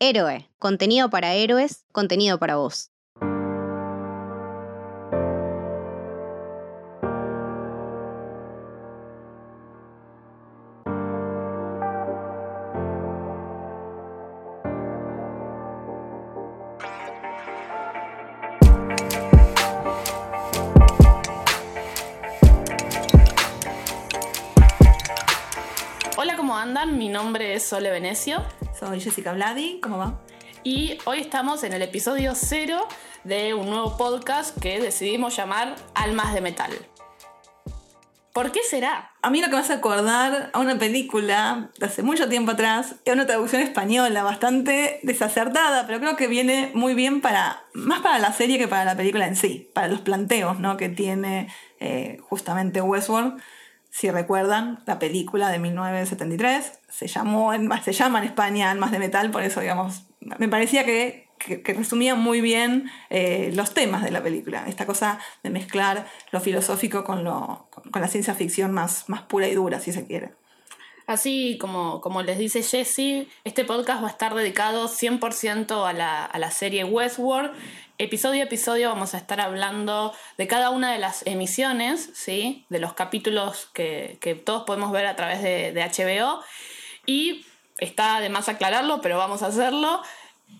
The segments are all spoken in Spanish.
Héroe, contenido para héroes, contenido para vos. Hola, ¿cómo andan? Mi nombre es Sole Venecio Soy Jessica Vladi, ¿cómo va? y hoy estamos en el episodio cero de un nuevo podcast que decidimos llamar Almas de Metal. ¿Por qué será? A mí lo que me hace acordar a una película de hace mucho tiempo atrás, es una traducción española bastante desacertada, pero creo que viene muy bien para, más para la serie que para la película en sí, para los planteos ¿no? que tiene eh, justamente Westworld. Si recuerdan, la película de 1973 se, llamó, se llama en España Almas de Metal, por eso, digamos, me parecía que, que, resumía muy bien eh, los temas de la película. Esta cosa de mezclar lo filosófico con, lo, con, la ciencia ficción más, más pura y dura, si se quiere. Así como, como les dice Jessie, este podcast va a estar dedicado 100% a la, a la serie Westworld. Episodio a episodio vamos a estar hablando de cada una de las emisiones, ¿sí? de los capítulos que, que todos podemos ver a través de, HBO. Y está de más aclararlo, pero vamos a hacerlo.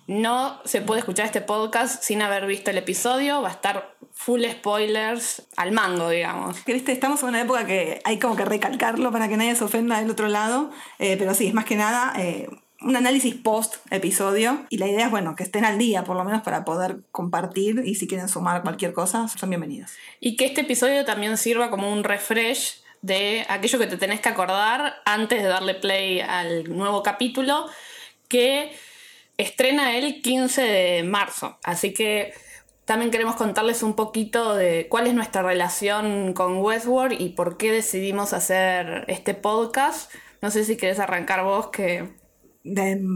No se puede escuchar este podcast sin haber visto el episodio. Va a estar full spoilers al mango, digamos. Viste, estamos en una época que hay como que recalcarlo para que nadie se ofenda del otro lado, eh, pero sí, es más que nada eh, un análisis post episodio y la idea es, bueno, que estén al día por lo menos para poder compartir y si quieren sumar cualquier cosa, son bienvenidos. Y que este episodio también sirva como un refresh de aquello que te tenés que acordar antes de darle play al nuevo capítulo que estrena el 15 de marzo. Así que también queremos contarles un poquito de cuál es nuestra relación con Westworld y por qué decidimos hacer este podcast. No sé si querés arrancar vos que...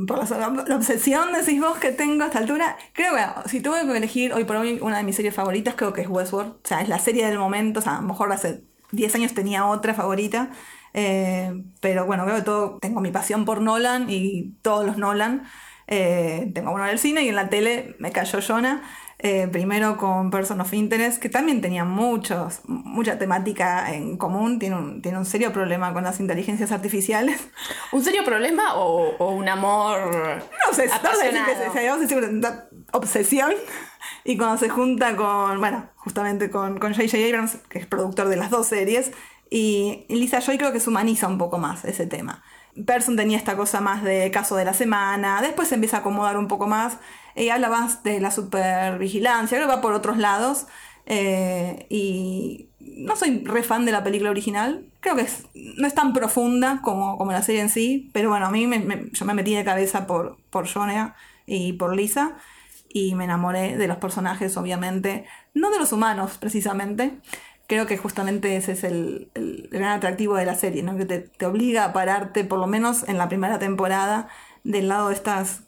Por la, la obsesión, decís vos, que tengo a esta altura, creo que si tuve que elegir hoy por hoy una de mis series favoritas, creo que es Westworld. O sea, es la serie del momento, o sea, a lo mejor hace 10 años tenía otra favorita. eh, pero bueno, creo que todo, tengo mi pasión por Nolan y todos los Nolan. Eh, tengo uno en el cine y en la tele me cayó Jonah. Eh, primero con Person of Interest, que también tenía muchos, mucha temática en común. Tiene un, tiene un serio problema con las inteligencias artificiales. ¿Un serio problema o, o un amor No sé, apasionado? obsesión. Y cuando se junta con, bueno, justamente con con J.J. Abrams, que es productor de las dos series, y Lisa Joy creo que se humaniza un poco más ese tema. Person tenía esta cosa más de caso de la semana, después se empieza a acomodar un poco más, y habla más de la supervigilancia, creo que va por otros lados. eh, y no soy re fan de la película original, creo que no es tan profunda como, como la serie en sí, pero bueno, a mí me, yo me metí de cabeza por, por Jonah y por Lisa y me enamoré de los personajes, obviamente, no de los humanos precisamente. Creo que justamente ese es el, gran atractivo de la serie, ¿no? que te, te obliga a pararte, por lo menos en la primera temporada, del lado de estas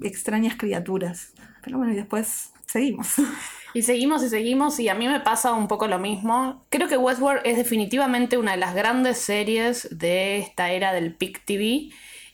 extrañas criaturas. Pero bueno, y después seguimos. Y seguimos y seguimos y a mí me pasa un poco lo mismo. Creo que Westworld es definitivamente una de las grandes series de esta era del Pic TV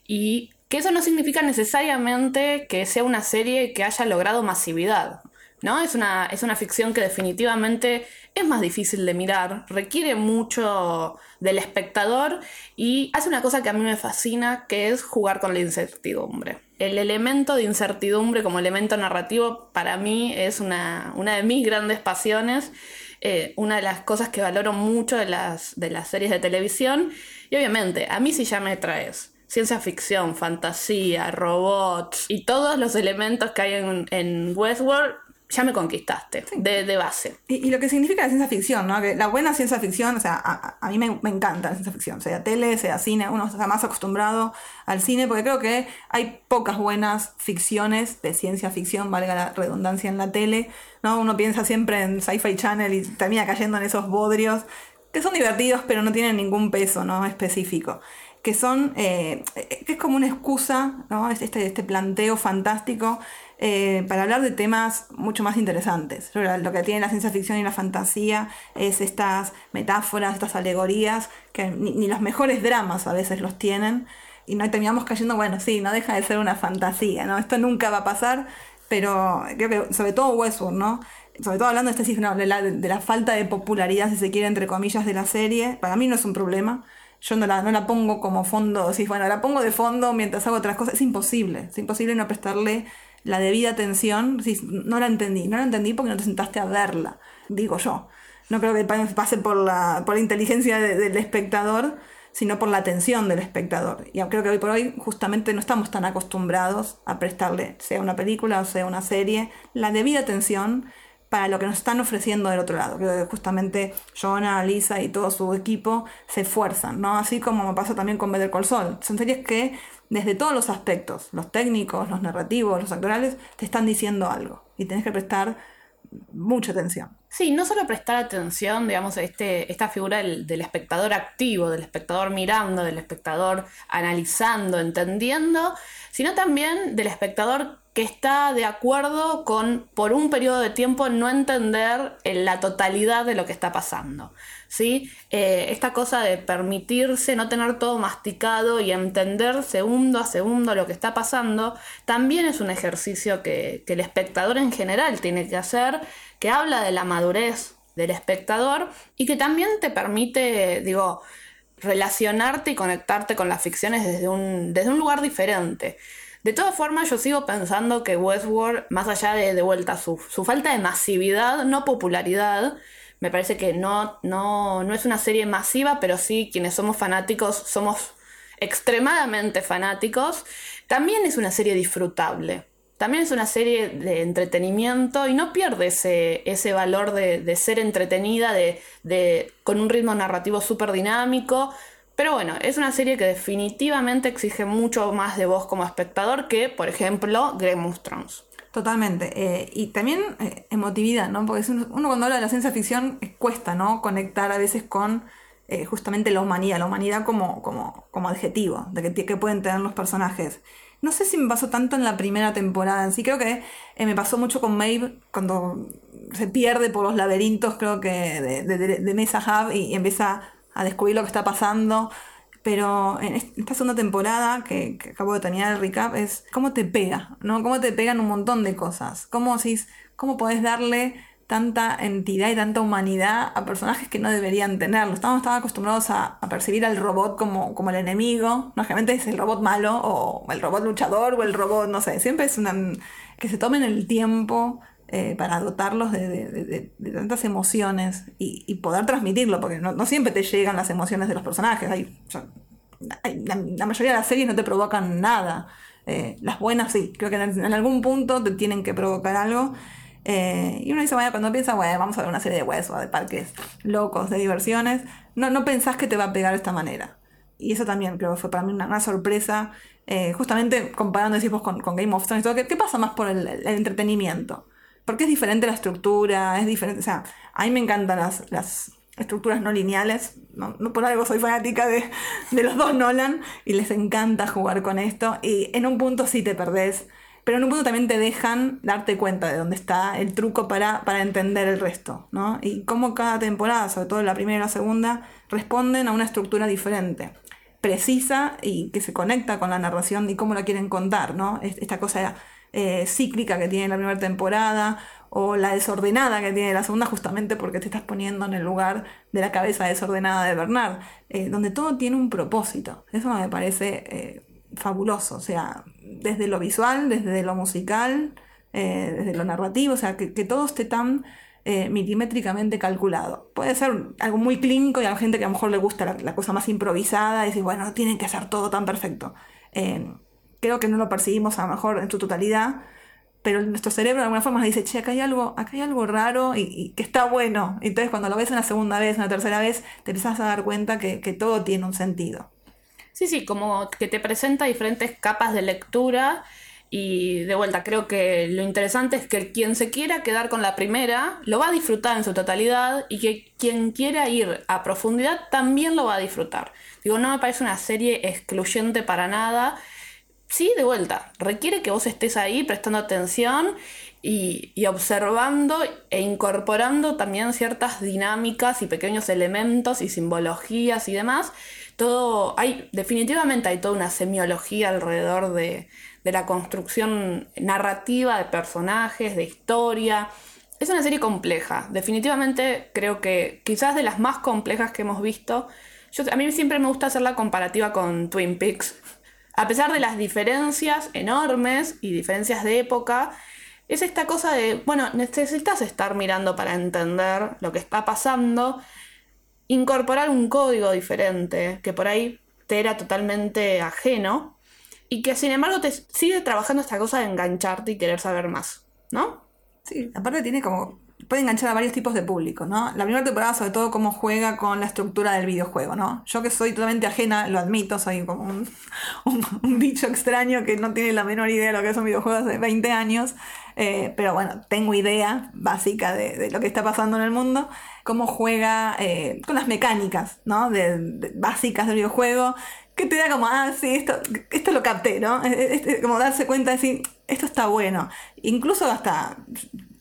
y que eso no significa necesariamente que sea una serie que haya logrado masividad. ¿No? Es una, es una ficción que definitivamente es más difícil de mirar, requiere mucho del espectador y hace una cosa que a mí me fascina, que es jugar con la incertidumbre. El elemento de incertidumbre como elemento narrativo para mí es una, una de mis grandes pasiones, eh, una de las cosas que valoro mucho de las, de las series de televisión y obviamente a mí si ya me traes ciencia ficción, fantasía, robots y todos los elementos que hay en, en Westworld, ya me conquistaste de, de base. Y, y lo que significa la ciencia ficción, ¿no? Que la buena ciencia ficción, o sea, a, a- a mí me, me encanta la ciencia ficción, sea tele, sea cine, uno está más acostumbrado al cine, porque creo que hay pocas buenas ficciones de ciencia ficción, valga la redundancia en la tele, ¿no? Uno piensa siempre en Sci-Fi Channel y termina cayendo en esos bodrios que son divertidos, pero no tienen ningún peso, ¿no? Específico. Que son, eh, que es como una excusa, ¿no? Este, este planteo fantástico eh, para hablar de temas mucho más interesantes. Lo que tiene la ciencia ficción y la fantasía es estas metáforas, estas alegorías, que ni, los mejores dramas a veces los tienen. y no terminamos cayendo, bueno, sí, no deja de ser una fantasía, ¿no? Esto nunca va a pasar, pero creo que sobre todo Westworld, ¿no? Sobre todo hablando de, este, de la falta de popularidad, si se quiere, entre comillas, de la serie, para mí no es un problema yo no la, no la pongo como fondo, si bueno, la pongo de fondo mientras hago otras cosas, es imposible, es imposible no prestarle la debida atención, no la entendí, no la entendí porque no te sentaste a verla, digo yo. No creo que pase por la, por la inteligencia del espectador, sino por la atención del espectador. Y creo que hoy por hoy justamente no estamos tan acostumbrados a prestarle, sea una película o sea una serie, la debida atención para lo que nos están ofreciendo del otro lado. Creo que justamente Jonah, Lisa y todo su equipo se esfuerzan, ¿no? Así como me pasa también con Better Call Saul. Son series que desde todos los aspectos, los técnicos, los narrativos, los actorales, te están diciendo algo y tenés que prestar mucha atención. Sí, no solo prestar atención, digamos, este, esta figura del, del, espectador activo, del espectador mirando, del espectador analizando, entendiendo, sino también del espectador que está de acuerdo con, por un periodo de tiempo, no entender la totalidad de lo que está pasando. ¿Sí? Eh, esta cosa de permitirse no tener todo masticado y entender segundo a segundo lo que está pasando, también es un ejercicio que, que el espectador en general tiene que hacer, que habla de la madurez del espectador y que también te permite, digo, relacionarte y conectarte con las ficciones desde un, desde un lugar diferente. De todas formas, yo sigo pensando que Westworld, más allá de, de vuelta su, su falta de masividad, no popularidad, me parece que no, no, no es una serie masiva, pero sí quienes somos fanáticos somos extremadamente fanáticos. También es una serie disfrutable. También es una serie de entretenimiento y no pierde ese, ese valor de, de ser entretenida, de, de, con un ritmo narrativo súper dinámico, pero bueno, es una serie que definitivamente exige mucho más de vos como espectador que, por ejemplo, Game of. Totalmente. Eh, y también eh, emotividad, ¿no? Porque uno, cuando habla de la ciencia ficción eh, cuesta, ¿no? Conectar a veces con eh, justamente la humanidad, la humanidad como, como, como adjetivo, de que, que, pueden tener los personajes. No sé si me pasó tanto en la primera temporada en sí, creo que me pasó mucho con Maeve cuando se pierde por los laberintos, creo que de, de, Mesa Hub y empieza a descubrir lo que está pasando. Pero en esta segunda temporada que, que, acabo de tener el recap es cómo te pega, ¿no? Cómo te pegan un montón de cosas. Cómo, cómo podés darle tanta entidad y tanta humanidad a personajes que no deberían tenerlo. Estamos tan acostumbrados a, percibir al robot como, como el enemigo. No, es el robot malo o el robot luchador o el robot, no sé. Siempre es una... que se tomen el tiempo eh, para dotarlos de, tantas emociones y, y, poder transmitirlo, porque no, siempre te llegan las emociones de los personajes. Hay, la, mayoría de las series no te provocan nada. Eh, las buenas sí, creo que en, algún punto te tienen que provocar algo. Eh, y uno dice, bueno, cuando piensa, bueno, vamos a ver una serie de huesos, de parques locos, de diversiones, no, no pensás que te va a pegar de esta manera. Y eso también creo que fue para mí una, una sorpresa, justamente comparando decimos, con, con, Game of Thrones. ¿qué, ¿Qué, pasa más por el entretenimiento? Porque es diferente la estructura, es diferente, o sea, a mí me encantan las, las estructuras no lineales, no, por algo soy fanática de, de, los dos Nolan y les encanta jugar con esto y en un punto sí te perdés, pero en un punto también te dejan darte cuenta de dónde está el truco para, para entender el resto, ¿no? Y cómo cada temporada, sobre todo la primera y la segunda, responden a una estructura diferente precisa y que se conecta con la narración y cómo la quieren contar, ¿no? Esta cosa eh, cíclica que tiene la primera temporada o la desordenada que tiene la segunda justamente porque te estás poniendo en el lugar de la cabeza desordenada de Bernard, eh, donde todo tiene un propósito. Eso me parece eh, fabuloso, o sea, desde lo visual, desde lo musical, desde lo narrativo, o sea, que, todo esté tan milimétricamente calculado. Puede ser algo muy clínico y a la gente que a lo mejor le gusta la, cosa más improvisada y decir, bueno, tienen que ser todo tan perfecto creo que no lo percibimos a lo mejor en su totalidad, pero nuestro cerebro de alguna forma nos dice, che, acá hay algo, acá hay algo raro y, que está bueno. Entonces cuando lo ves una segunda vez, una tercera vez, te empiezas a dar cuenta que, que, todo tiene un sentido. Sí, sí, como que te presenta diferentes capas de lectura y de vuelta, creo que lo interesante es que quien se quiera quedar con la primera lo va a disfrutar en su totalidad y que quien quiera ir a profundidad también lo va a disfrutar. Digo, no me parece una serie excluyente para nada sí, de vuelta, requiere que vos estés ahí prestando atención y, y, observando e incorporando también ciertas dinámicas y pequeños elementos y simbologías y demás. Todo, hay, definitivamente hay toda una semiología alrededor de, de la construcción narrativa de personajes, de historia. Es una serie compleja, definitivamente creo que quizás de las más complejas que hemos visto. Yo, a mí siempre me gusta hacer la comparativa con Twin Peaks. A pesar de las diferencias enormes y diferencias de época, es esta cosa de, bueno, necesitas estar mirando para entender lo que está pasando, incorporar un código diferente que por ahí te era totalmente ajeno y que sin embargo te sigue trabajando esta cosa de engancharte y querer saber más, ¿no? Sí, aparte tiene como. Puede enganchar a varios tipos de público, ¿no? La primera temporada, sobre todo, cómo juega con la estructura del videojuego, ¿no? Yo que soy totalmente ajena, lo admito, soy como un, un, bicho extraño que no tiene la menor idea de lo que es un videojuego hace 20 años, eh, pero bueno, tengo idea básica de, lo que está pasando en el mundo, cómo juega eh, con las mecánicas, ¿no? De, de, básicas del videojuego, que te da como, ah, sí, esto, esto lo capté, ¿no? Como darse cuenta de decir, esto está bueno. Incluso hasta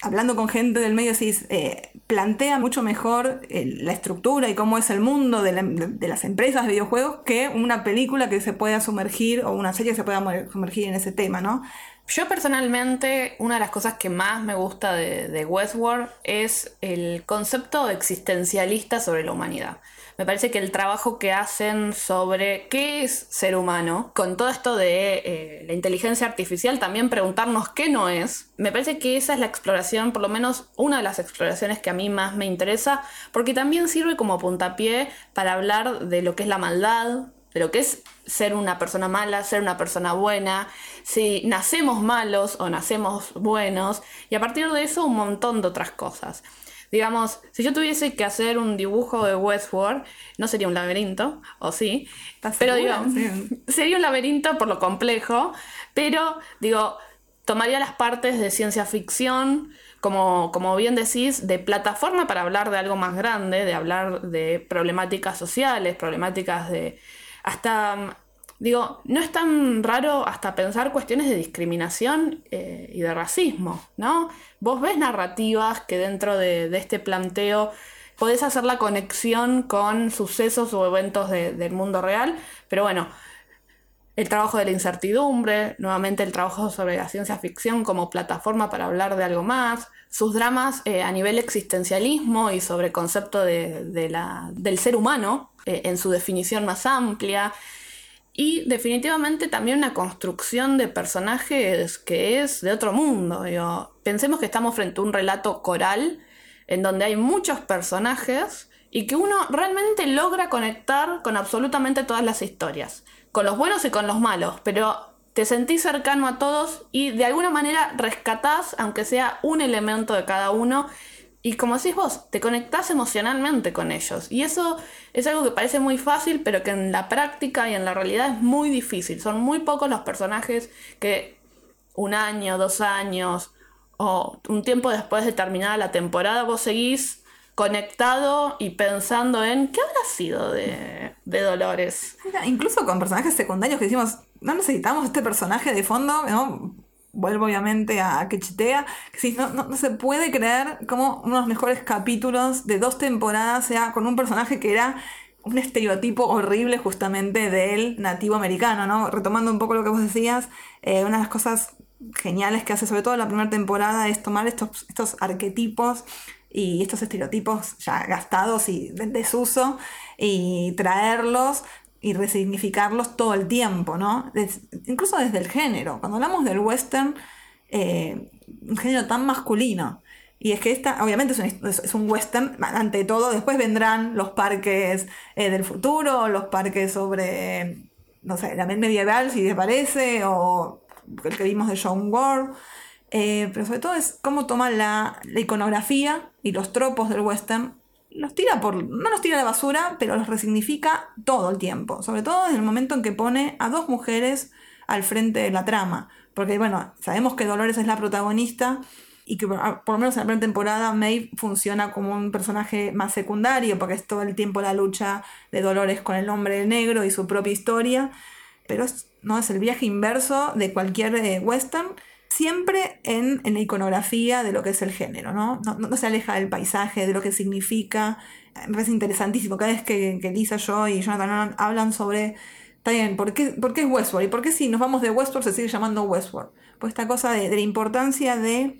hablando con gente del medio, decís, eh, plantea mucho mejor eh, la estructura y cómo es el mundo de, la, de, las empresas de videojuegos que una película que se pueda sumergir o una serie que se pueda sumergir en ese tema, ¿no? Yo personalmente, una de las cosas que más me gusta de Westworld es el concepto existencialista sobre la humanidad me parece que el trabajo que hacen sobre qué es ser humano, con todo esto de eh, la inteligencia artificial, también preguntarnos qué no es, me parece que esa es la exploración, por lo menos una de las exploraciones que a mí más me interesa, porque también sirve como puntapié para hablar de lo que es la maldad, de lo que es ser una persona mala, ser una persona buena, si nacemos malos o nacemos buenos, y a partir de eso un montón de otras cosas. Digamos, si yo tuviese que hacer un dibujo de Westworld, no sería un laberinto, o sí, pero digo, sí. sería un laberinto por lo complejo, pero digo, tomaría las partes de ciencia ficción, como, como bien decís, de plataforma para hablar de algo más grande, de hablar de problemáticas sociales, problemáticas de hasta Digo, no es tan raro hasta pensar cuestiones de discriminación eh, y de racismo, ¿no? Vos ves narrativas que dentro de, este planteo podés hacer la conexión con sucesos o eventos de, del mundo real, pero bueno, el trabajo de la incertidumbre, nuevamente el trabajo sobre la ciencia ficción como plataforma para hablar de algo más, sus dramas eh, a nivel existencialismo y sobre concepto de la, del ser humano eh, en su definición más amplia, y definitivamente también una construcción de personajes que es de otro mundo. Digo. Pensemos que estamos frente a un relato coral en donde hay muchos personajes y que uno realmente logra conectar con absolutamente todas las historias, con los buenos y con los malos, pero te sentís cercano a todos y de alguna manera rescatás, aunque sea un elemento de cada uno, y como decís vos, te conectás emocionalmente con ellos. Y eso es algo que parece muy fácil, pero que en la práctica y en la realidad es muy difícil. Son muy pocos los personajes que un año, dos años o un tiempo después de terminada la temporada vos seguís conectado y pensando en qué habrá sido de, de Dolores. Incluso con personajes secundarios que decimos, no necesitamos este personaje de fondo, ¿no? Vuelvo obviamente a Quechitea, que sí, no, no, se puede creer como uno de los mejores capítulos de dos temporadas sea con un personaje que era un estereotipo horrible justamente del nativo americano, ¿no? Retomando un poco lo que vos decías, eh, una de las cosas geniales que hace sobre todo la primera temporada es tomar estos, estos arquetipos y estos estereotipos ya gastados y de desuso y traerlos y resignificarlos todo el tiempo, ¿no? Incluso desde el género. Cuando hablamos del western, eh, un género tan masculino. Y es que esta, obviamente, es un, es un, western, ante todo, después vendrán los parques eh, del futuro, los parques sobre, no sé, la medieval, si te parece, o el que vimos de John Ward. Eh, pero sobre todo es cómo toma la iconografía y los tropos del western los tira por. no los tira a la basura, pero los resignifica todo el tiempo. Sobre todo desde el momento en que pone a dos mujeres al frente de la trama. Porque, bueno, sabemos que Dolores es la protagonista y que por, lo menos en la primera temporada Maeve funciona como un personaje más secundario, porque es todo el tiempo la lucha de Dolores con el hombre negro y su propia historia. pero no es el viaje inverso de cualquier eh, western, siempre en, la iconografía de lo que es el género, ¿no? No, se aleja del paisaje, de lo que significa. Me parece interesantísimo. Cada vez que, que Lisa, yo y Jonathan hablan sobre Está bien, ¿por qué, es Westworld? ¿Y por qué si nos vamos de Westworld se sigue llamando Westworld? Pues esta cosa de, la importancia de,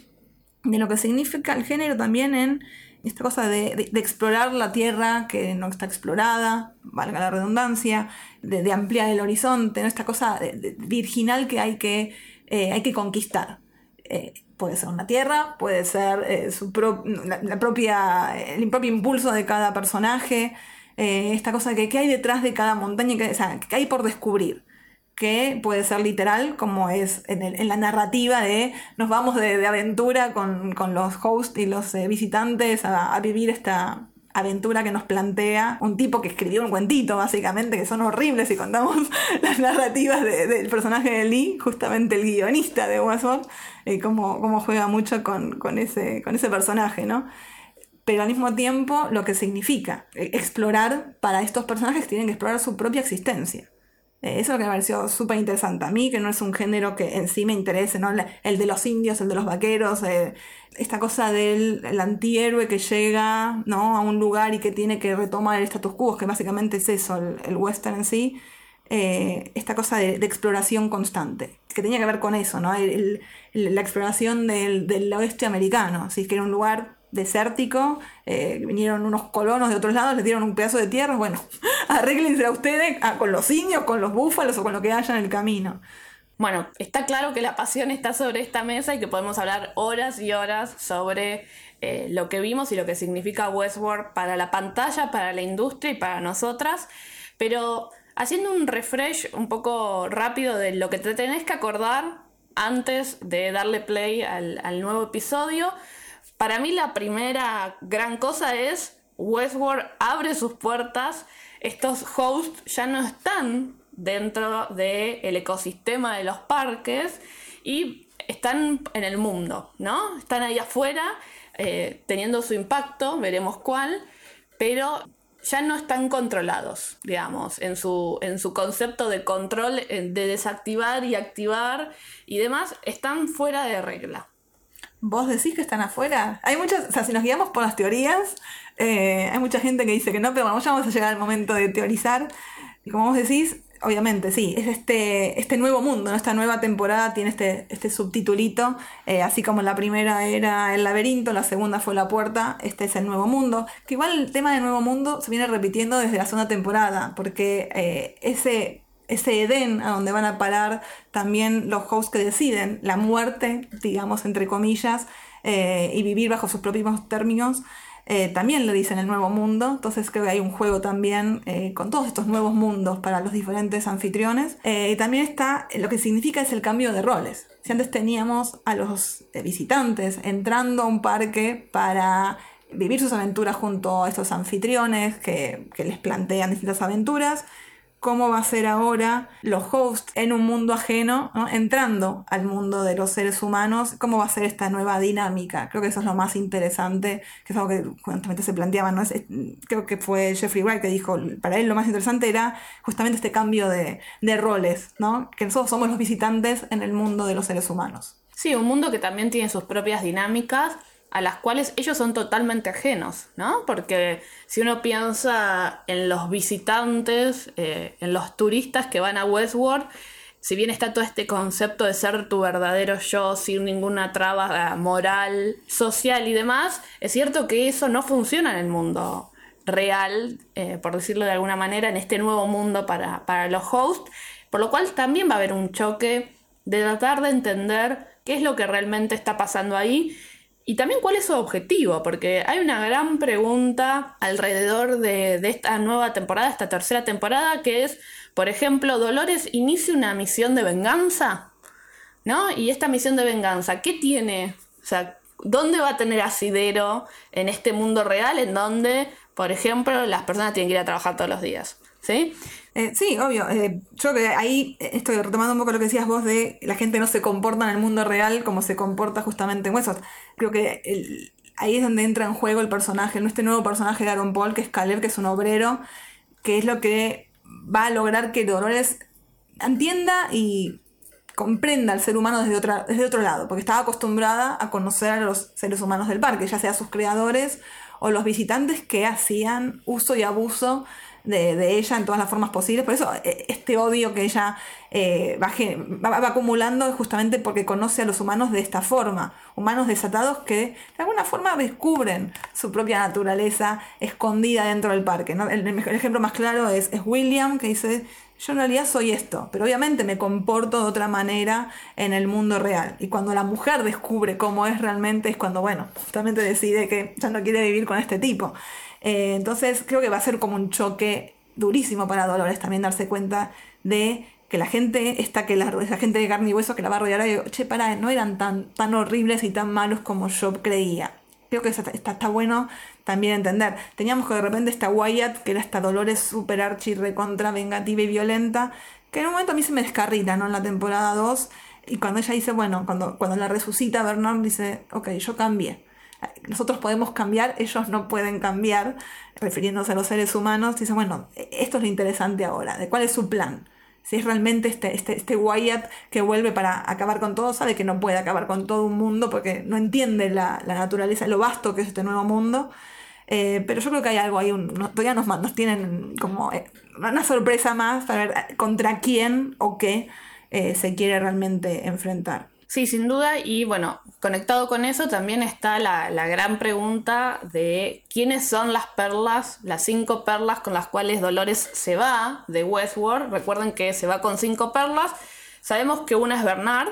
lo que significa el género también en esta cosa de, explorar la tierra que no está explorada, valga la redundancia, de, ampliar el horizonte, esta cosa virginal que hay que, eh, hay que conquistar. Eh, puede ser una tierra, puede ser eh, la, propia, el propio impulso de cada personaje. Esta cosa que, hay detrás de cada montaña, que, que hay por descubrir, que puede ser literal, como es en, la narrativa de nos vamos de, aventura con, los hosts y los visitantes a, vivir esta aventura que nos plantea un tipo que escribió un cuentito, básicamente, que son horribles si contamos las narrativas del personaje de Lee, justamente el guionista de Westworld, eh, cómo, juega mucho con, ese, con ese personaje, ¿no? pero al mismo tiempo lo que significa eh, explorar para estos personajes tienen que explorar su propia existencia. Eh, eso es lo que me pareció súper interesante a mí, que no es un género que en sí me interese, ¿no? El de los indios, el de los vaqueros, eh, esta cosa del antihéroe que llega ¿no? a un lugar y que tiene que retomar el status quo, que básicamente es eso, el, western en sí, esta cosa de, exploración constante, que tenía que ver con eso, ¿no? la exploración del, del oeste americano, así que era un lugar desértico, eh, vinieron unos colonos de otros lados, les dieron un pedazo de tierra, bueno, arréglense a ustedes ah, con los indios, con los búfalos o con lo que haya en el camino. Bueno, está claro que la pasión está sobre esta mesa y que podemos hablar horas y horas sobre eh, lo que vimos y lo que significa Westworld para la pantalla, para la industria y para nosotras, pero haciendo un refresh un poco rápido de lo que te tenés que acordar antes de darle play al, al nuevo episodio, para mí la primera gran cosa es Westworld abre sus puertas, estos hosts ya no están dentro del ecosistema de los parques y están en el mundo, ¿no? Están ahí afuera eh, teniendo su impacto, veremos cuál, pero ya no están controlados, digamos, en su, en su concepto de control, de desactivar y activar y demás, están fuera de regla. ¿Vos decís que están afuera? Hay muchas, o sea, si nos guiamos por las teorías, eh, hay mucha gente que dice que no, pero bueno, ya vamos a llegar al momento de teorizar. Y como vos decís, obviamente, sí, es este, este nuevo mundo, ¿no? Esta nueva temporada tiene este, este subtitulito, eh, así como la primera era el laberinto, la segunda fue la puerta, este es el nuevo mundo. Que igual el tema del nuevo mundo se viene repitiendo desde la segunda temporada, porque eh, ese ese Edén a donde van a parar también los hosts que deciden la muerte, digamos, entre comillas, eh, y vivir bajo sus propios términos, eh, también lo dicen el nuevo mundo. Entonces creo que hay un juego también eh, con todos estos nuevos mundos para los diferentes anfitriones. y también está lo que significa es el cambio de roles. Si antes teníamos a los visitantes entrando a un parque para vivir sus aventuras junto a estos anfitriones que, que les plantean distintas aventuras, cómo va a ser ahora los hosts en un mundo ajeno, entrando al mundo de los seres humanos, cómo va a ser esta nueva dinámica. Creo que eso es lo más interesante, que es algo que justamente se planteaba, ¿no? creo que fue Jeffrey Wright que dijo, para él lo más interesante era justamente este cambio de, de roles, ¿no? que nosotros somos los visitantes en el mundo de los seres humanos. Sí, un mundo que también tiene sus propias dinámicas a las cuales ellos son totalmente ajenos, ¿no? Porque si uno piensa en los visitantes, eh, en los turistas que van a Westworld, si bien está todo este concepto de ser tu verdadero yo sin ninguna traba moral, social y demás, es cierto que eso no funciona en el mundo real, eh, por decirlo de alguna manera, en este nuevo mundo para, para los hosts, por lo cual también va a haber un choque de tratar de entender qué es lo que realmente está pasando ahí y también cuál es su objetivo, porque hay una gran pregunta alrededor de, esta nueva temporada, esta tercera temporada, que es, por ejemplo, Dolores inicia una misión de venganza, ¿no? Y esta misión de venganza, ¿qué tiene? O sea, ¿dónde va a tener asidero en este mundo real en donde, por ejemplo, las personas tienen que ir a trabajar todos los días? ¿Sí? Eh, sí, obvio. Eh, yo que ahí estoy retomando un poco lo que decías vos de la gente no se comporta en el mundo real como se comporta justamente en Huesos. Creo que ahí es donde entra en juego el personaje, este nuevo personaje de Aaron Paul, que es Caleb, que es un obrero, que es lo que va a lograr que Dolores entienda y comprenda al ser humano desde, otra, desde otro lado, porque estaba acostumbrada a conocer a los seres humanos del parque, ya sea sus creadores o los visitantes que hacían uso y abuso de, ella en todas las formas posibles. Por eso eh, este odio que ella eh, va, acumulando es justamente porque conoce a los humanos de esta forma. Humanos desatados que de alguna forma descubren su propia naturaleza escondida dentro del parque. El, ejemplo más claro es, es William que dice, yo en realidad soy esto, pero obviamente me comporto de otra manera en el mundo real. Y cuando la mujer descubre cómo es realmente es cuando, bueno, justamente decide que ya no quiere vivir con este tipo. Eh, entonces creo que va a ser como un choque durísimo para Dolores también darse cuenta de que la gente, esta que la, gente de carne y hueso que la va a rodear, y, che, para, no eran tan, tan horribles y tan malos como yo creía. Creo que está, está, bueno también entender. Teníamos que de repente esta Wyatt, que era esta Dolores super archi, recontra, vengativa y violenta, que en un momento a mí se me descarrita, ¿no? En la temporada 2. Y cuando ella dice, bueno, cuando, cuando la resucita Bernard, dice, ok, yo cambié nosotros podemos cambiar, ellos no pueden cambiar, refiriéndose a los seres humanos, dice, bueno, esto es lo interesante ahora, de cuál es su plan. Si es realmente este, este, este Wyatt que vuelve para acabar con todo, sabe que no puede acabar con todo un mundo porque no entiende la, naturaleza, lo vasto que es este nuevo mundo. Eh, pero yo creo que hay algo ahí, todavía nos, nos tienen como eh, una sorpresa más para ver contra quién o qué eh, se quiere realmente enfrentar. Sí, sin duda. Y bueno, conectado con eso también está la, gran pregunta de quiénes son las perlas, las cinco perlas con las cuales Dolores se va de Westworld. Recuerden que se va con cinco perlas. Sabemos que una es Bernard.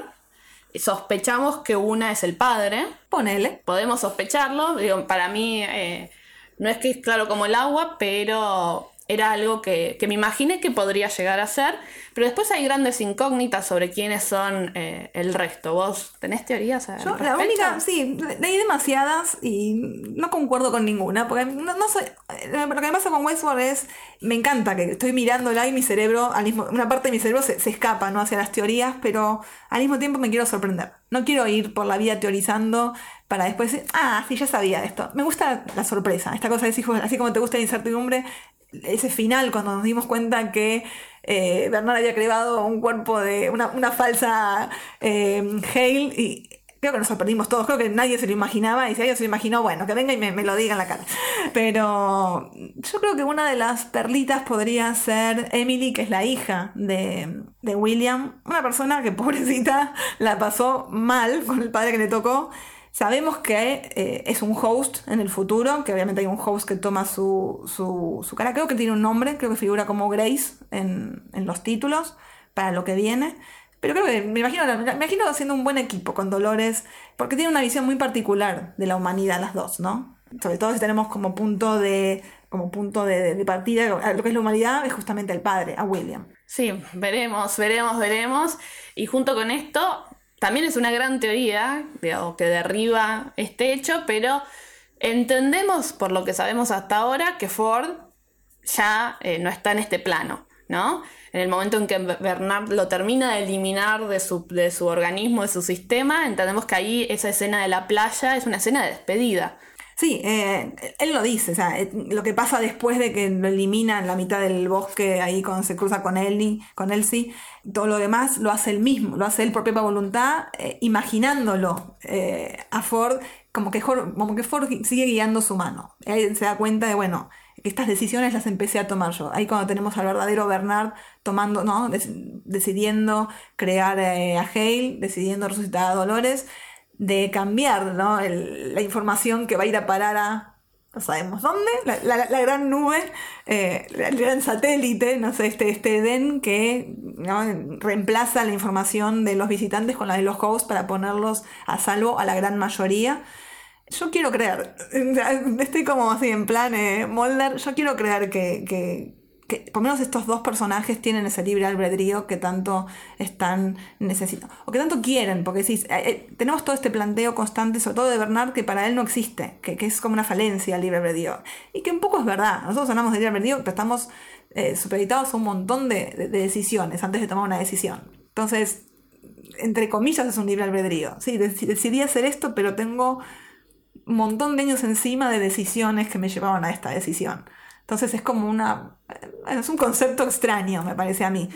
Sospechamos que una es el padre. Ponele. Podemos sospecharlo. Digo, para mí eh, no es que es claro como el agua, pero era algo que, me imaginé que podría llegar a ser, pero después hay grandes incógnitas sobre quiénes son eh, el resto. ¿Vos tenés teorías? Yo, la única, sí, leí demasiadas y no concuerdo con ninguna, porque no, no soy, eh, lo que me pasa con Westworld es, me encanta que estoy mirándola y mi cerebro, al mismo, una parte de mi cerebro se, se escapa ¿no? hacia las teorías, pero al mismo tiempo me quiero sorprender. No quiero ir por la vida teorizando para después decir, ah, sí, ya sabía esto. Me gusta la sorpresa, esta cosa de así como te gusta la incertidumbre, ese final cuando nos dimos cuenta que eh, Bernard había creado un cuerpo de una, falsa eh, Hale y creo que nos sorprendimos todos, creo que nadie se lo imaginaba y si alguien se lo imaginó, bueno, que venga y me, lo diga en la cara. Pero yo creo que una de las perlitas podría ser Emily, que es la hija de, de William, una persona que pobrecita la pasó mal con el padre que le tocó Sabemos que eh, es un host en el futuro, que obviamente hay un host que toma su, su, cara. Creo que tiene un nombre, creo que figura como Grace en, los títulos para lo que viene. Pero creo que me imagino, me imagino haciendo un buen equipo con Dolores, porque tiene una visión muy particular de la humanidad las dos, ¿no? Sobre todo si tenemos como punto de, como punto de, de partida, lo que es la humanidad es justamente el padre, a William. Sí, veremos, veremos, veremos. Y junto con esto, también es una gran teoría que derriba este hecho, pero entendemos por lo que sabemos hasta ahora que Ford ya eh, no está en este plano, ¿no? En el momento en que Bernard lo termina de eliminar de su, de su organismo, de su sistema, entendemos que ahí esa escena de la playa es una escena de despedida. Sí, eh, él lo dice, o sea, eh, lo que pasa después de que lo elimina en la mitad del bosque, ahí cuando se cruza con Ellie, con Elsie, todo lo demás lo hace él mismo, lo hace él por propia voluntad, eh, imaginándolo a Ford, como que, Ford, sigue guiando su mano. Ahí se da cuenta de, bueno, estas decisiones las empecé a tomar yo. Ahí cuando tenemos al verdadero Bernard tomando, ¿no? decidiendo crear a Hale, decidiendo resucitar a Dolores de cambiar la información que va a ir a parar a no sabemos dónde, la, gran nube, eh, el gran satélite, no sé, este, este EDEN que reemplaza la información de los visitantes con la de los hosts para ponerlos a salvo a la gran mayoría. Yo quiero creer, estoy como así en plan eh, Molder, yo quiero creer que, que por lo menos estos dos personajes tienen ese libre albedrío que tanto están necesitando, o que tanto quieren, porque si eh, eh, tenemos todo este planteo constante, sobre todo de Bernard, que para él no existe, que, es como una falencia el libre albedrío, y que un poco es verdad, nosotros hablamos de libre albedrío, pero estamos eh, supeditados a un montón de, decisiones antes de tomar una decisión. Entonces, entre comillas, es un libre albedrío. Sí, decidí hacer esto, pero tengo un montón de años encima de decisiones que me llevaron a esta decisión. Entonces es como una... Es un concepto extraño, me parece a mí.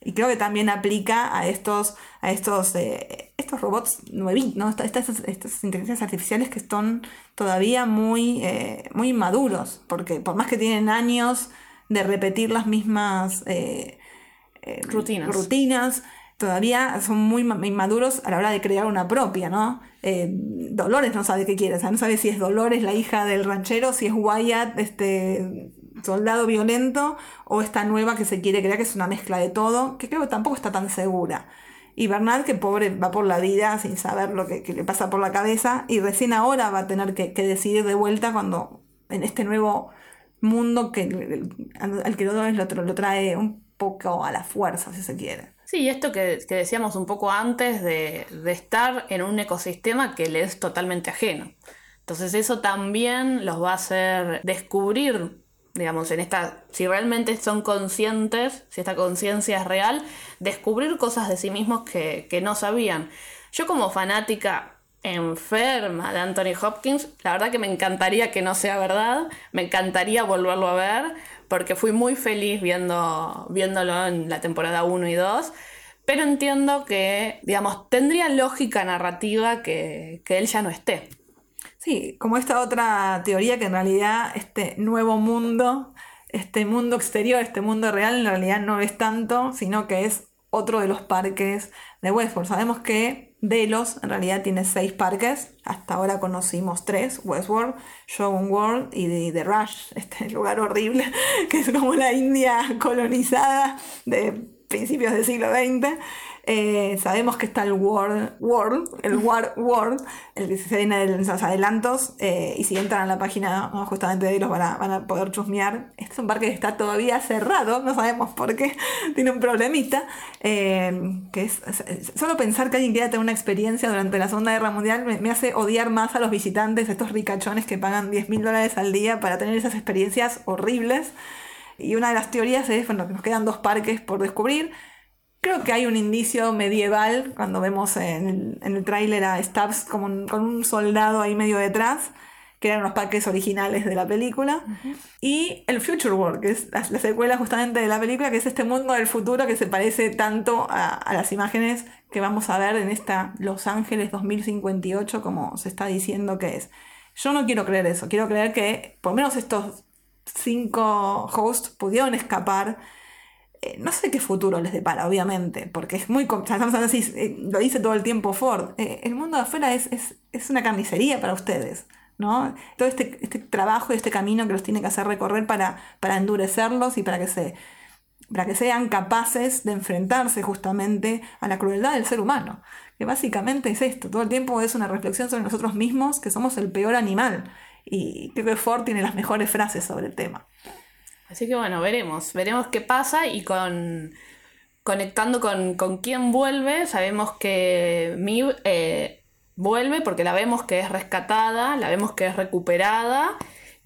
Y creo que también aplica a estos, a estos, eh, estos robots nuevitos, ¿no? estas, estas, inteligencias artificiales que están todavía muy, eh, muy inmaduros, porque por más que tienen años de repetir las mismas eh, rutinas. rutinas, todavía son muy inmaduros a la hora de crear una propia, ¿no? Dolores no sabe qué quiere, o sea, no sabe si es Dolores la hija del ranchero, si es Wyatt, este soldado violento o esta nueva que se quiere crear que es una mezcla de todo, que creo que tampoco está tan segura. Y Bernard, que pobre, va por la vida sin saber lo que, le pasa por la cabeza y recién ahora va a tener que, decidir de vuelta cuando en este nuevo mundo que, al que lo trae un poco a la fuerza, si se quiere. Sí, esto que, decíamos un poco antes de, de estar en un ecosistema que le es totalmente ajeno. Entonces eso también los va a hacer descubrir digamos, en esta, si realmente son conscientes, si esta conciencia es real, descubrir cosas de sí mismos que, no sabían. Yo como fanática enferma de Anthony Hopkins, la verdad que me encantaría que no sea verdad, me encantaría volverlo a ver, porque fui muy feliz viendo, viéndolo en la temporada 1 y 2, pero entiendo que, digamos, tendría lógica narrativa que, que él ya no esté. Sí, como esta otra teoría que en realidad este nuevo mundo, este mundo exterior, este mundo real, en realidad no es tanto, sino que es otro de los parques de Westworld. Sabemos que Delos en realidad tiene seis parques, hasta ahora conocimos tres, Westworld, Shogun World y The Rush, este lugar horrible que es como la India colonizada de principios del siglo XX. Eh, sabemos que está el World, World el War World, el que se viene de los adelantos, eh, y si entran a la página justamente de ahí los van a, van a poder chusmear. Este es un parque que está todavía cerrado, no sabemos por qué, tiene un problemita, eh, que es, solo pensar que alguien quiera tener una experiencia durante la Segunda Guerra Mundial me, hace odiar más a los visitantes, estos ricachones que pagan 10 mil dólares al día para tener esas experiencias horribles. Y una de las teorías es, bueno, que nos quedan dos parques por descubrir. Creo que hay un indicio medieval cuando vemos en el, en tráiler a Stubbs como con un soldado ahí medio detrás, que eran los parques originales de la película. Y el Future World, que es la, secuela justamente de la película, que es este mundo del futuro que se parece tanto a, las imágenes que vamos a ver en esta Los Ángeles 2058, como se está diciendo que es. Yo no quiero creer eso, quiero creer que por lo menos estos cinco hosts pudieron escapar eh, no sé qué futuro les depara, obviamente, porque es muy... Estamos así, eh, lo dice todo el tiempo Ford, eh, el mundo de afuera es, una carnicería para ustedes, ¿no? Todo este, este, trabajo y este camino que los tiene que hacer recorrer para, para endurecerlos y para que, se, para que sean capaces de enfrentarse justamente a la crueldad del ser humano, que básicamente es esto, todo el tiempo es una reflexión sobre nosotros mismos, que somos el peor animal, y creo que Ford tiene las mejores frases sobre el tema. Así que bueno, veremos, veremos qué pasa y con conectando con, con quién vuelve, sabemos que Mib eh, vuelve porque la vemos que es rescatada, la vemos que es recuperada.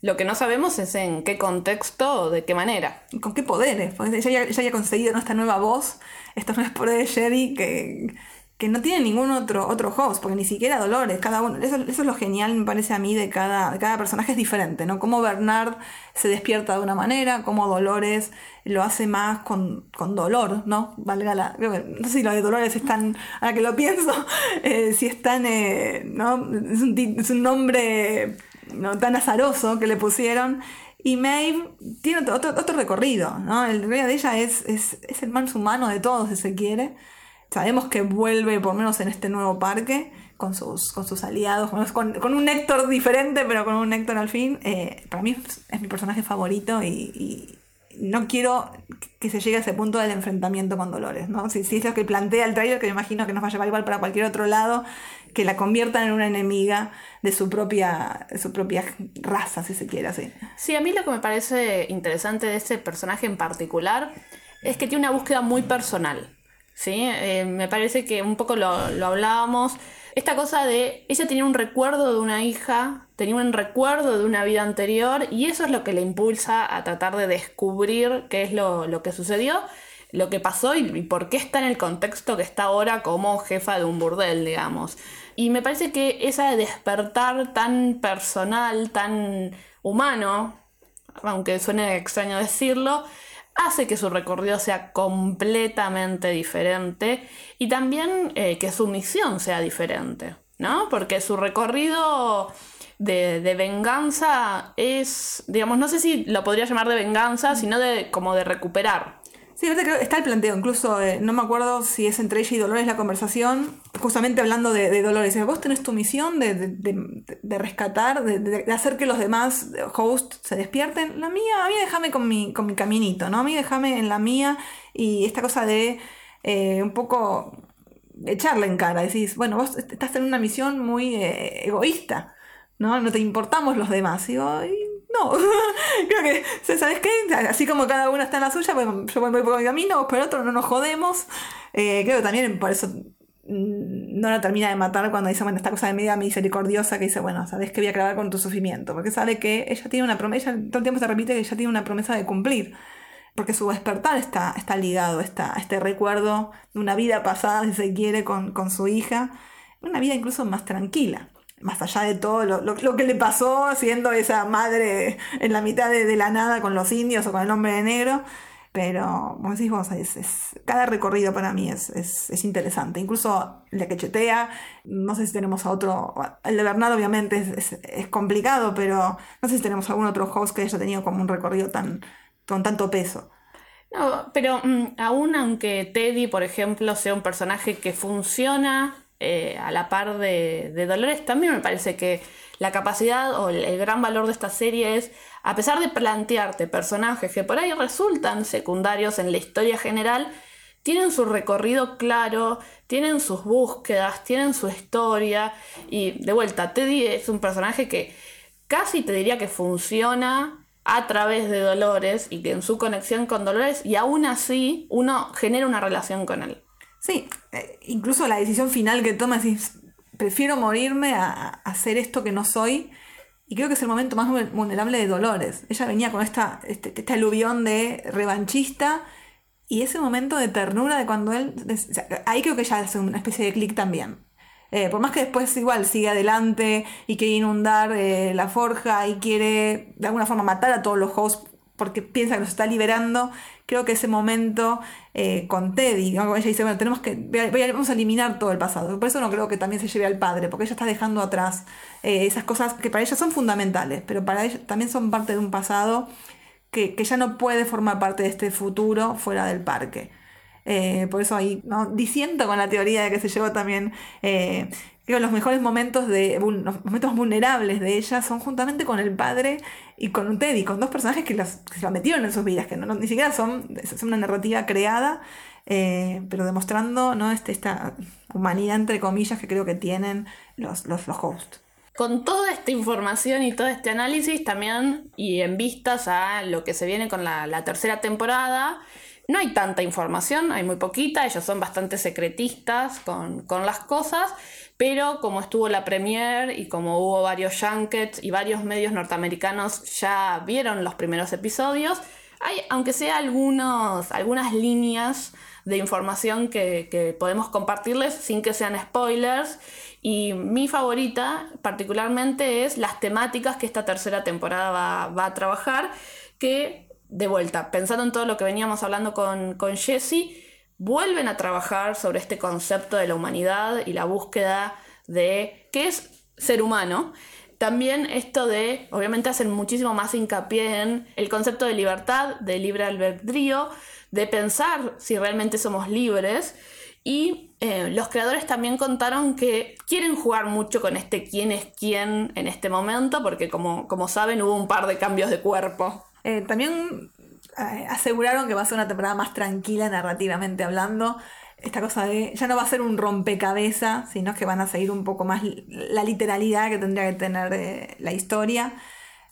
Lo que no sabemos es en qué contexto o de qué manera. ¿Con qué poderes? Porque ella ya, haya conseguido esta nueva voz, estos nuevos poderes de Jerry que que no tiene ningún otro, otro host, porque ni siquiera Dolores, cada uno, eso, es lo genial me parece a mí de cada, cada personaje es diferente, ¿no? Cómo Bernard se despierta de una manera, cómo Dolores lo hace más con, dolor, ¿no? Valga la, no sé si lo de Dolores es tan, ahora que lo pienso, eh, si es tan, eh, ¿no? Es un, nombre no tan azaroso que le pusieron. Y Maeve tiene otro, otro, recorrido, ¿no? El recorrido de ella es, es, es el más humano de todos, si se quiere Sabemos que vuelve, por lo menos en este nuevo parque, con sus, con sus aliados, con, un Héctor diferente, pero con un Héctor al fin. Eh, para mí es, mi personaje favorito y, no quiero que se llegue a ese punto del enfrentamiento con Dolores. ¿no? Si, es lo que plantea el trailer, que me imagino que nos va a llevar igual para cualquier otro lado, que la conviertan en una enemiga de su propia, su propia raza, si se quiere así. Sí, a mí lo que me parece interesante de ese personaje en particular es que tiene una búsqueda muy personal. ¿Sí? Eh, me parece que un poco lo, hablábamos. Esta cosa de ella tenía un recuerdo de una hija, tenía un recuerdo de una vida anterior y eso es lo que le impulsa a tratar de descubrir qué es lo, que sucedió, lo que pasó y, y, por qué está en el contexto que está ahora como jefa de un burdel, digamos. Y me parece que esa despertar tan personal, tan humano, aunque suene extraño decirlo, hace que su recorrido sea completamente diferente y también eh, que su misión sea diferente, ¿no? Porque su recorrido de, de, venganza es, digamos, no sé si lo podría llamar de venganza, sino de como de recuperar. Sí, creo que está el planteo, incluso eh, no me acuerdo si es entre ella y Dolores la conversación, justamente hablando de, de Dolores. Vos tenés tu misión de, de, de rescatar, de, hacer que los demás hosts se despierten. La mía, a mí déjame con mi, con mi caminito, ¿no? A mí déjame en la mía y esta cosa de eh, un poco echarle en cara. Decís, bueno, vos estás en una misión muy eh, egoísta, ¿no? No te importamos los demás. Y digo, no, creo que, ¿sabes qué? Así como cada uno está en la suya, pues yo voy por mi camino, pero otro no nos jodemos. Eh, creo que también por eso mm, no la termina de matar cuando dice, bueno, esta cosa de media misericordiosa que dice, bueno, sabes que voy a acabar con tu sufrimiento, porque sabe que ella tiene una promesa, todo el tiempo se repite que ella tiene una promesa de cumplir, porque su despertar está, está ligado está, a este recuerdo de una vida pasada, si se quiere, con, con su hija, una vida incluso más tranquila más allá de todo lo, que le pasó siendo esa madre en la mitad de, la nada con los indios o con el hombre de negro. Pero, como decís vos, es, cada recorrido para mí es, interesante. Incluso el de Quechetea, no sé si tenemos a otro. El de Bernardo, obviamente, es, complicado, pero no sé si tenemos algún otro host que haya tenido como un recorrido tan, con tanto peso. No, pero mm, aún aunque Teddy, por ejemplo, sea un personaje que funciona eh, a la par de, Dolores, también me parece que la capacidad o el, gran valor de esta serie es, a pesar de plantearte personajes que por ahí resultan secundarios en la historia general, tienen su recorrido claro, tienen sus búsquedas, tienen su historia y de vuelta, Teddy es un personaje que casi te diría que funciona a través de Dolores y que en su conexión con Dolores y aún así uno genera una relación con él. Sí, eh, incluso la decisión final que toma es, prefiero morirme a, hacer esto que no soy. Y creo que es el momento más vulnerable de Dolores. Ella venía con esta, este, este aluvión de revanchista y ese momento de ternura de cuando él... ahí creo que ya hace una especie de clic también. Eh, por más que después igual sigue adelante y quiere inundar eh, la forja y quiere de alguna forma matar a todos los hosts porque piensa que nos está liberando, creo que ese momento eh, con Teddy, ella dice, bueno, tenemos que, vamos a eliminar todo el pasado. Por eso no creo que también se lleve al padre, porque ella está dejando atrás eh, esas cosas que para ella son fundamentales, pero para ella también son parte de un pasado que, ya no puede formar parte de este futuro fuera del parque. Eh, por eso ahí ¿no? disiento con la teoría de que se llevó también creo los mejores momentos de los momentos vulnerables de ella son juntamente con el padre y con Teddy, con dos personajes que, las, se la metieron en sus vidas, que no, ni siquiera son, es una narrativa creada, eh, pero demostrando ¿no? este, esta humanidad entre comillas que creo que tienen los, los, los hosts. Con toda esta información y todo este análisis también, y en vistas a lo que se viene con la, la tercera temporada, no hay tanta información, hay muy poquita, ellos son bastante secretistas con, con las cosas, pero como estuvo la premiere y como hubo varios junkets y varios medios norteamericanos ya vieron los primeros episodios, hay, aunque sea algunos, algunas líneas de información que, podemos compartirles sin que sean spoilers. Y mi favorita particularmente es las temáticas que esta tercera temporada va, a trabajar, que de vuelta, pensando en todo lo que veníamos hablando con, con Jessie, vuelven a trabajar sobre este concepto de la humanidad y la búsqueda de qué es ser humano. También esto de, obviamente hacen muchísimo más hincapié en el concepto de libertad, de libre albedrío, de pensar si realmente somos libres. Y eh, los creadores también contaron que quieren jugar mucho con este quién es quién en este momento, porque como, como saben hubo un par de cambios de cuerpo. Eh, también aseguraron que va a ser una temporada más tranquila narrativamente hablando. Esta cosa de ya no va a ser un rompecabezas, sino que van a seguir un poco más la literalidad que tendría que tener eh, la historia.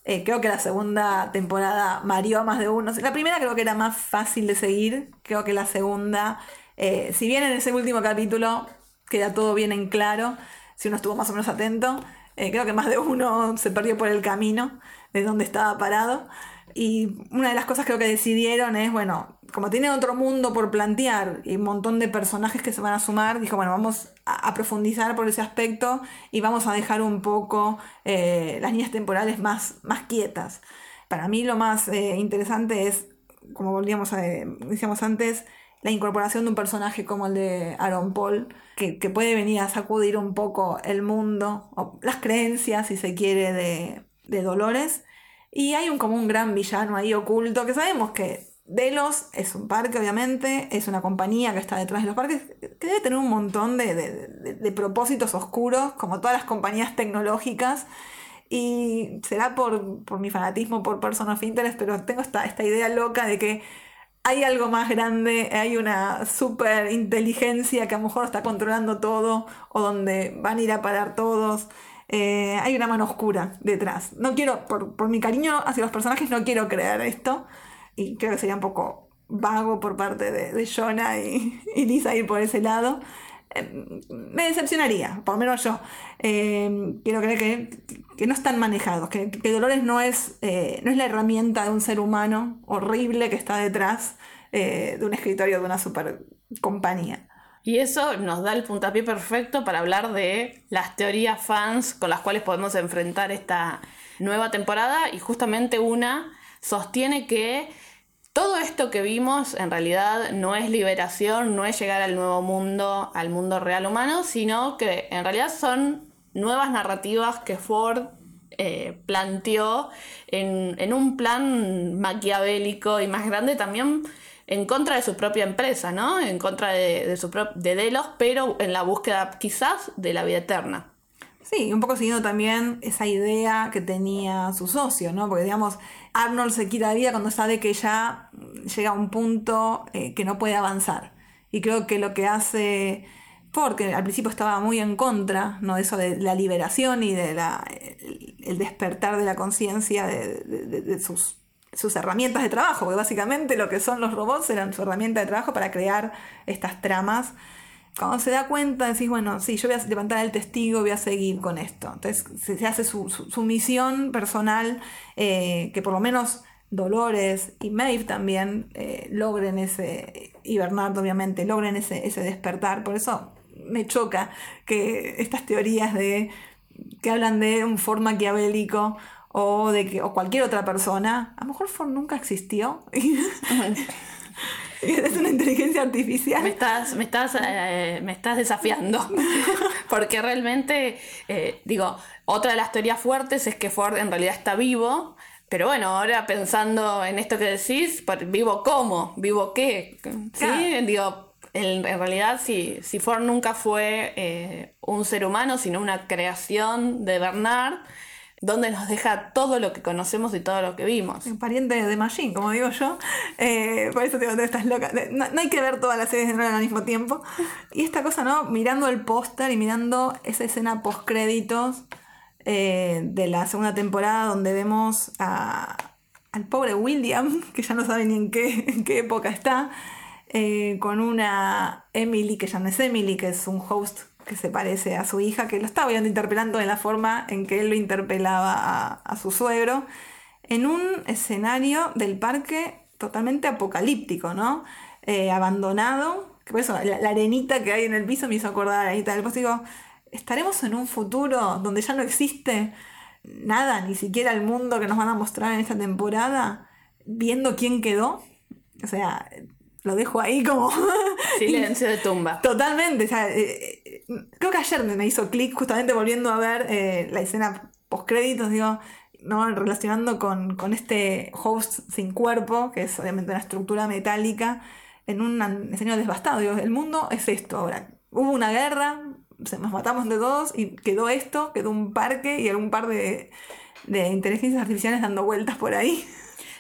Eh, creo que la segunda temporada mareó a más de uno. La primera creo que era más fácil de seguir. Creo que la segunda, si bien en ese último capítulo queda todo bien en claro, si uno estuvo más o menos atento, creo que más de uno se perdió por el camino de donde estaba parado. Y una de las cosas creo que decidieron es, bueno, como tiene otro mundo por plantear y un montón de personajes que se van a sumar, dijo, bueno, vamos a, profundizar por ese aspecto y vamos a dejar un poco eh, las líneas temporales más, más quietas. Para mí lo más eh, interesante es como volvíamos a, decíamos antes, la incorporación de un personaje como el de Aaron Paul, que, que puede venir a sacudir un poco el mundo, o las creencias, si se quiere, de, de Dolores. Y hay un, como un gran villano ahí oculto, que sabemos que Delos es un parque, obviamente, es una compañía que está detrás de los parques, que debe tener un montón de, de, de propósitos oscuros, como todas las compañías tecnológicas. Y será por, por mi fanatismo por Person of Interest, pero tengo esta, esta idea loca de que hay algo más grande, hay una super inteligencia que a lo mejor está controlando todo o donde van a ir a parar todos. Eh, hay una mano oscura detrás. No quiero, por, por, mi cariño hacia los personajes, no quiero creer esto. Y creo que sería un poco vago por parte de, de Jonah y, Lisa ir por ese lado. Eh, me decepcionaría, por lo menos yo. Eh, quiero creer que, que, no están manejados, que, que Dolores no es, eh, no es la herramienta de un ser humano horrible que está detrás eh, de un escritorio de una super compañía. Y eso nos da el puntapié perfecto para hablar de las teorías fans con las cuales podemos enfrentar esta nueva temporada. Y justamente una sostiene que todo esto que vimos en realidad no es liberación, no es llegar al nuevo mundo, al mundo real humano, sino que en realidad son nuevas narrativas que Ford eh, planteó en, en, un plan maquiavélico y más grande también en contra de su propia empresa, ¿no? En contra de, de, su de Delos, pero en la búsqueda quizás de la vida eterna. Sí, un poco siguiendo también esa idea que tenía su socio, ¿no? Porque digamos, Arnold se quita la vida cuando sabe que ya llega a un punto eh, que no puede avanzar. Y creo que lo que hace Ford, que al principio estaba muy en contra, ¿no? Eso de la liberación y de la, el, despertar de la conciencia de, de, sus, sus herramientas de trabajo, porque básicamente lo que son los robots eran su herramienta de trabajo para crear estas tramas cuando se da cuenta, decís, bueno, sí, yo voy a levantar el testigo, voy a seguir con esto. Entonces se, hace su, su, misión personal, eh, que por lo menos Dolores y Maeve también eh, logren ese, y obviamente, logren ese, ese despertar. Por eso me choca que estas teorías de que hablan de un Ford maquiavélico o de que o cualquier otra persona, a lo mejor Ford nunca existió. Es una inteligencia artificial. Me estás, me estás, eh, me estás desafiando. Porque realmente, eh, digo, otra de las teorías fuertes es que Ford en realidad está vivo. Pero bueno, ahora pensando en esto que decís, ¿vivo cómo? ¿Vivo qué? ¿Sí? Claro. Digo, en, en, realidad, si, si Ford nunca fue eh, un ser humano, sino una creación de Bernard, donde nos deja todo lo que conocemos y todo lo que vimos. Un pariente de Machine, como digo yo. Eh, por eso te digo, estás loca. No, hay que ver todas las series de al mismo tiempo. Y esta cosa, ¿no? Mirando el póster y mirando esa escena post créditos eh, de la segunda temporada donde vemos a, al pobre William, que ya no sabe ni en qué, en qué época está, eh, con una Emily, que ya no es Emily, que es un host que se parece a su hija, que lo estaba viendo interpelando de la forma en que él lo interpelaba a, a, su suegro, en un escenario del parque totalmente apocalíptico, ¿no? Eh, abandonado, que por eso la, la, arenita que hay en el piso me hizo acordar a la arenita del digo, ¿estaremos en un futuro donde ya no existe nada, ni siquiera el mundo que nos van a mostrar en esta temporada, viendo quién quedó? O sea, lo dejo ahí como... Silencio de tumba. Totalmente. O sea, eh, creo que ayer me hizo clic justamente volviendo a ver eh, la escena post créditos, digo, ¿no? relacionando con, con, este host sin cuerpo, que es obviamente una estructura metálica, en un escenario devastado. Digo, el mundo es esto ahora. Hubo una guerra, nos matamos de todos y quedó esto, quedó un parque y algún par de, de inteligencias artificiales dando vueltas por ahí.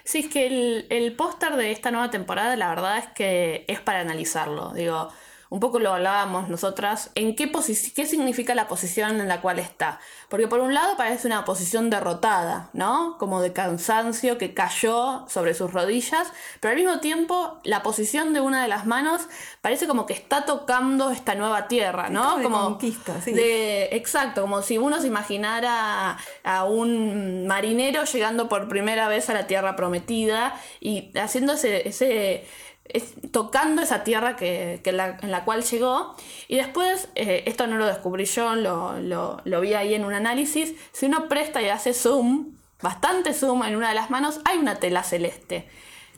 Sí, es que el, el póster de esta nueva temporada, la verdad es que es para analizarlo. Digo, un poco lo hablábamos nosotras, en qué, qué significa la posición en la cual está. Porque por un lado parece una posición derrotada, ¿no? Como de cansancio que cayó sobre sus rodillas, pero al mismo tiempo la posición de una de las manos parece como que está tocando esta nueva tierra, ¿no? De como conquista, sí. de exacto, como si uno se imaginara a un marinero llegando por primera vez a la tierra prometida y haciendo ese, ese es, tocando esa tierra que, que la, en la cual llegó. Y después, eh, esto no lo descubrí yo, lo, lo, vi ahí en un análisis, si uno presta y hace zoom, bastante zoom en una de las manos, hay una tela celeste.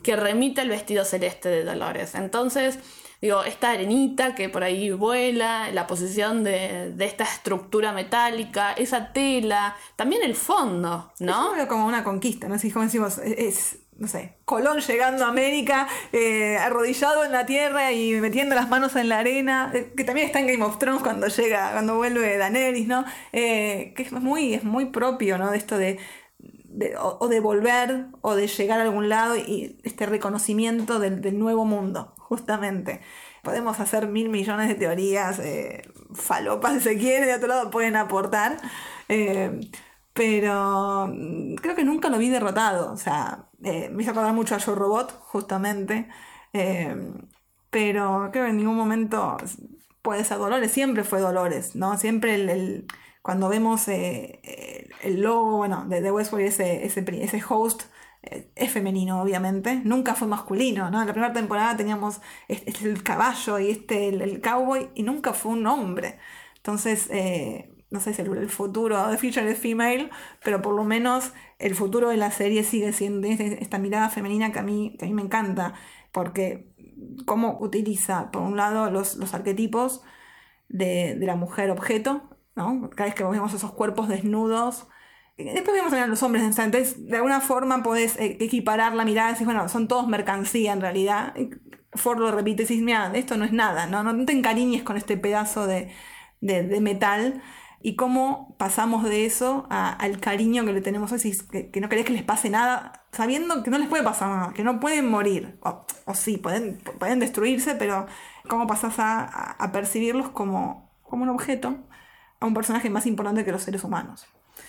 que remite al vestido celeste de Dolores. Entonces, digo, esta arenita que por ahí vuela, la posición de, esta estructura metálica, esa tela, también el fondo, ¿no? Es como una conquista, ¿no? Si como decimos, es, no sé, Colón llegando a América, eh, arrodillado en la tierra y metiendo las manos en la arena, eh, que también está en Game of Thrones cuando llega, cuando vuelve Daenerys, ¿no? Eh, que es muy, es muy propio, ¿no? De esto de, o, de volver o de llegar a algún lado y este reconocimiento del, nuevo mundo, justamente. Podemos hacer mil millones de teorías, falopas si se quiere, de otro lado pueden aportar pero mm, creo que nunca lo vi derrotado. O sea, eh, me hizo acordar mucho a Joe Robot, justamente. Eh, pero creo que en ningún momento puede ser Dolores, siempre fue Dolores, ¿no? Siempre el, cuando vemos eh, el logo, bueno, de, de Westworld, ese, ese, ese host, es femenino, obviamente, nunca fue masculino, ¿no? En la primera temporada teníamos el caballo y este, el, cowboy, y nunca fue un hombre. Entonces, no sé si el, futuro de Future es female, pero por lo menos el futuro de la serie sigue siendo esta mirada femenina que a mí, a mí me encanta, porque cómo utiliza, por un lado, los, arquetipos de, la mujer objeto, ¿no? Cada vez que vemos esos cuerpos desnudos, Después vemos a los hombres, entonces de alguna forma podés eh, equiparar la mirada y decir, bueno, son todos mercancía en realidad. Ford lo repite y mira, esto no es nada, ¿no? No te encariñes con este pedazo de, de metal y cómo pasamos de eso al cariño que le tenemos hoy, que, que, no querés que les pase nada, sabiendo que no les puede pasar nada, que no pueden morir, o, sí, pueden, pueden destruirse, pero cómo pasás a, percibirlos como, como un objeto, a un personaje más importante que los seres humanos.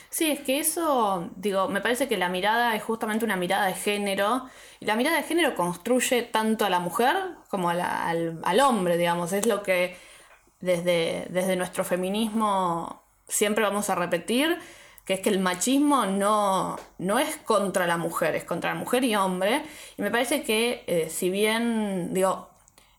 Sí, es que eso, digo, me parece que la mirada es justamente una mirada de género, y la mirada de género construye tanto a la mujer como al, al, hombre, digamos, es lo que desde, desde nuestro feminismo siempre vamos a repetir, que es que el machismo no, no es contra la mujer, es contra la mujer y hombre. Y me parece que, eh, si bien, digo,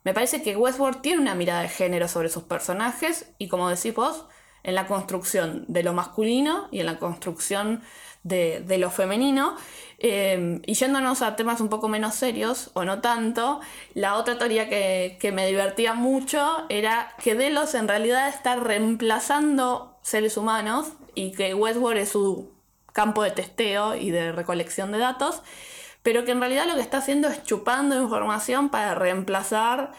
me parece que Westworld tiene una mirada de género sobre sus personajes y como decís vos, en la construcción de lo masculino y en la construcción de, lo femenino. Em, y yéndonos a temas un poco menos serios, o no tanto, la otra teoría que, que me divertía mucho era que Delos en realidad está reemplazando seres humanos y que Westworld es su campo de testeo y de recolección de datos, pero que en realidad lo que está haciendo es chupando información para reemplazar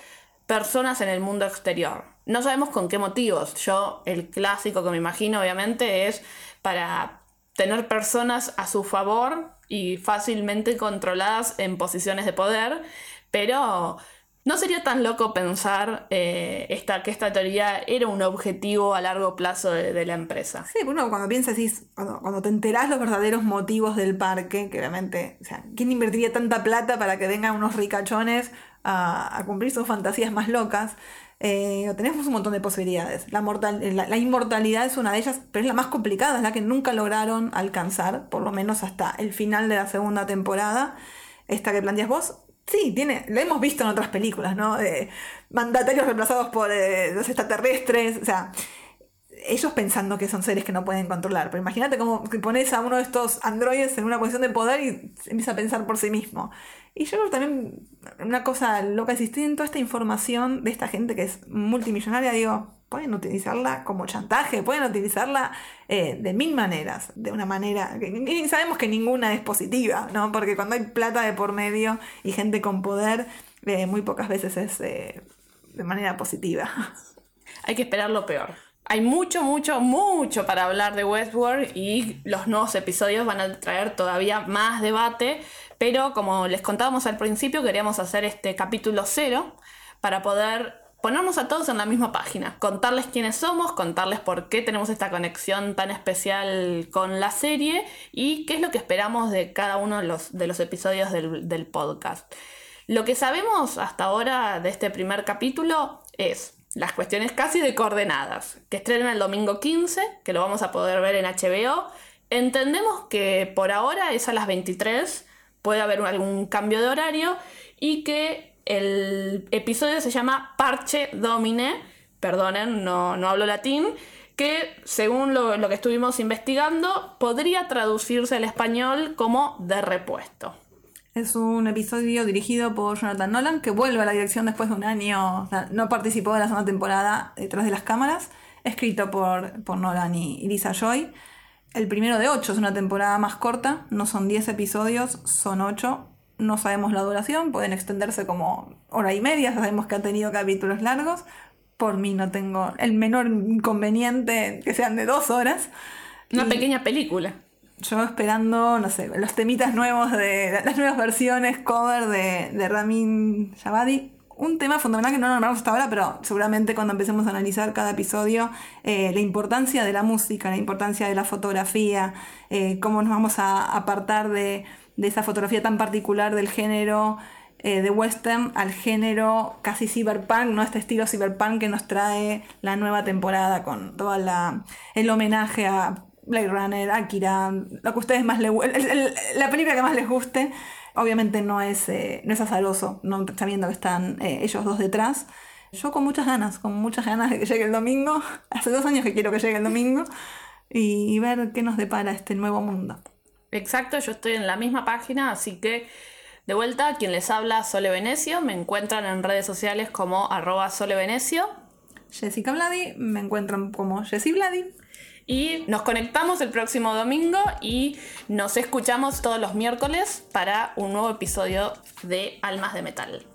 personas en el mundo exterior. No sabemos con qué motivos. Yo, el clásico que me imagino, obviamente, es para tener personas a su favor y fácilmente controladas en posiciones de poder, pero no sería tan loco pensar eh, esta, que esta teoría era un objetivo a largo plazo de, la empresa. Sí, bueno, cuando piensas, cuando, cuando, te enterás los verdaderos motivos del parque, que obviamente, o sea, ¿quién invertiría tanta plata para que vengan unos ricachones a cumplir sus fantasías más locas? Eh, tenemos un montón de posibilidades. La, la, inmortalidad es una de ellas, pero es la más complicada, es la que nunca lograron alcanzar, por lo menos hasta el final de la segunda temporada. Esta que planteas vos, sí, tiene, lo hemos visto en otras películas, ¿no? mandatarios reemplazados por eh, los extraterrestres, o sea, ellos pensando que son seres que no pueden controlar. Pero imagínate cómo pones a uno de estos androides en una posición de poder y empieza a pensar por sí mismo. Y yo creo también una cosa loca es en toda esta información de esta gente que es multimillonaria, digo, pueden utilizarla como chantaje, pueden utilizarla eh, de mil maneras, de una manera, y sabemos que ninguna es positiva, ¿no? Porque cuando hay plata de por medio y gente con poder, eh, muy pocas veces es eh, de manera positiva. Hay que esperar lo peor. Hay mucho, mucho, mucho para hablar de Westworld y los nuevos episodios van a traer todavía más debate, pero como les contábamos al principio, queríamos hacer este capítulo cero para poder ponernos a todos en la misma página, contarles quiénes somos, contarles por qué tenemos esta conexión tan especial con la serie y qué es lo que esperamos de cada uno de los, episodios del podcast. Lo que sabemos hasta ahora de este primer capítulo es las cuestiones casi de coordenadas, que estrenan el domingo 15, que lo vamos a poder ver en HBO. Entendemos que por ahora es a las 23, puede haber algún cambio de horario y que el episodio se llama Parche Domine, perdonen, no, no hablo latín, que según lo, lo que estuvimos investigando podría traducirse al español como de repuesto. Es un episodio dirigido por Jonathan Nolan, que vuelve a la dirección después de un año, no participó de la segunda temporada detrás de las cámaras, escrito por, por Nolan y Lisa Joy. El primero de ocho es una temporada más corta, no son 10 episodios, son 8. No sabemos la duración, pueden extenderse como hora y media, sabemos que ha tenido capítulos largos. Por mí no tengo el menor inconveniente que sean de dos horas. Una Y- pequeña película. yo esperando, no sé, los temitas nuevos de las nuevas versiones, cover de, de Ramin Javadi. Un tema fundamental que no nombramos hasta ahora, pero seguramente cuando empecemos a analizar cada episodio, eh, la importancia de la música, la importancia de la fotografía, eh, cómo nos vamos a apartar de, de esa fotografía tan particular del género eh, de western al género casi cyberpunk, ¿no? Este estilo cyberpunk que nos trae la nueva temporada con todo el homenaje a Blade Runner, Akira, lo que a ustedes más les la película que más les guste. Obviamente no es, eh, no es azaroso, no sabiendo que están eh, ellos dos detrás. Yo con muchas ganas, con muchas ganas de que llegue el domingo. Hace dos años que quiero que llegue el domingo y, y ver qué nos depara este nuevo mundo. Exacto, yo estoy en la misma página, así que de vuelta, quien les habla, Sole Venecio, me encuentran en redes sociales como arroba Sole Venecio Jessica Vladi, me encuentran como Jessie Vladi. Y nos conectamos el próximo domingo y nos escuchamos todos los miércoles para un nuevo episodio de Almas de Metal.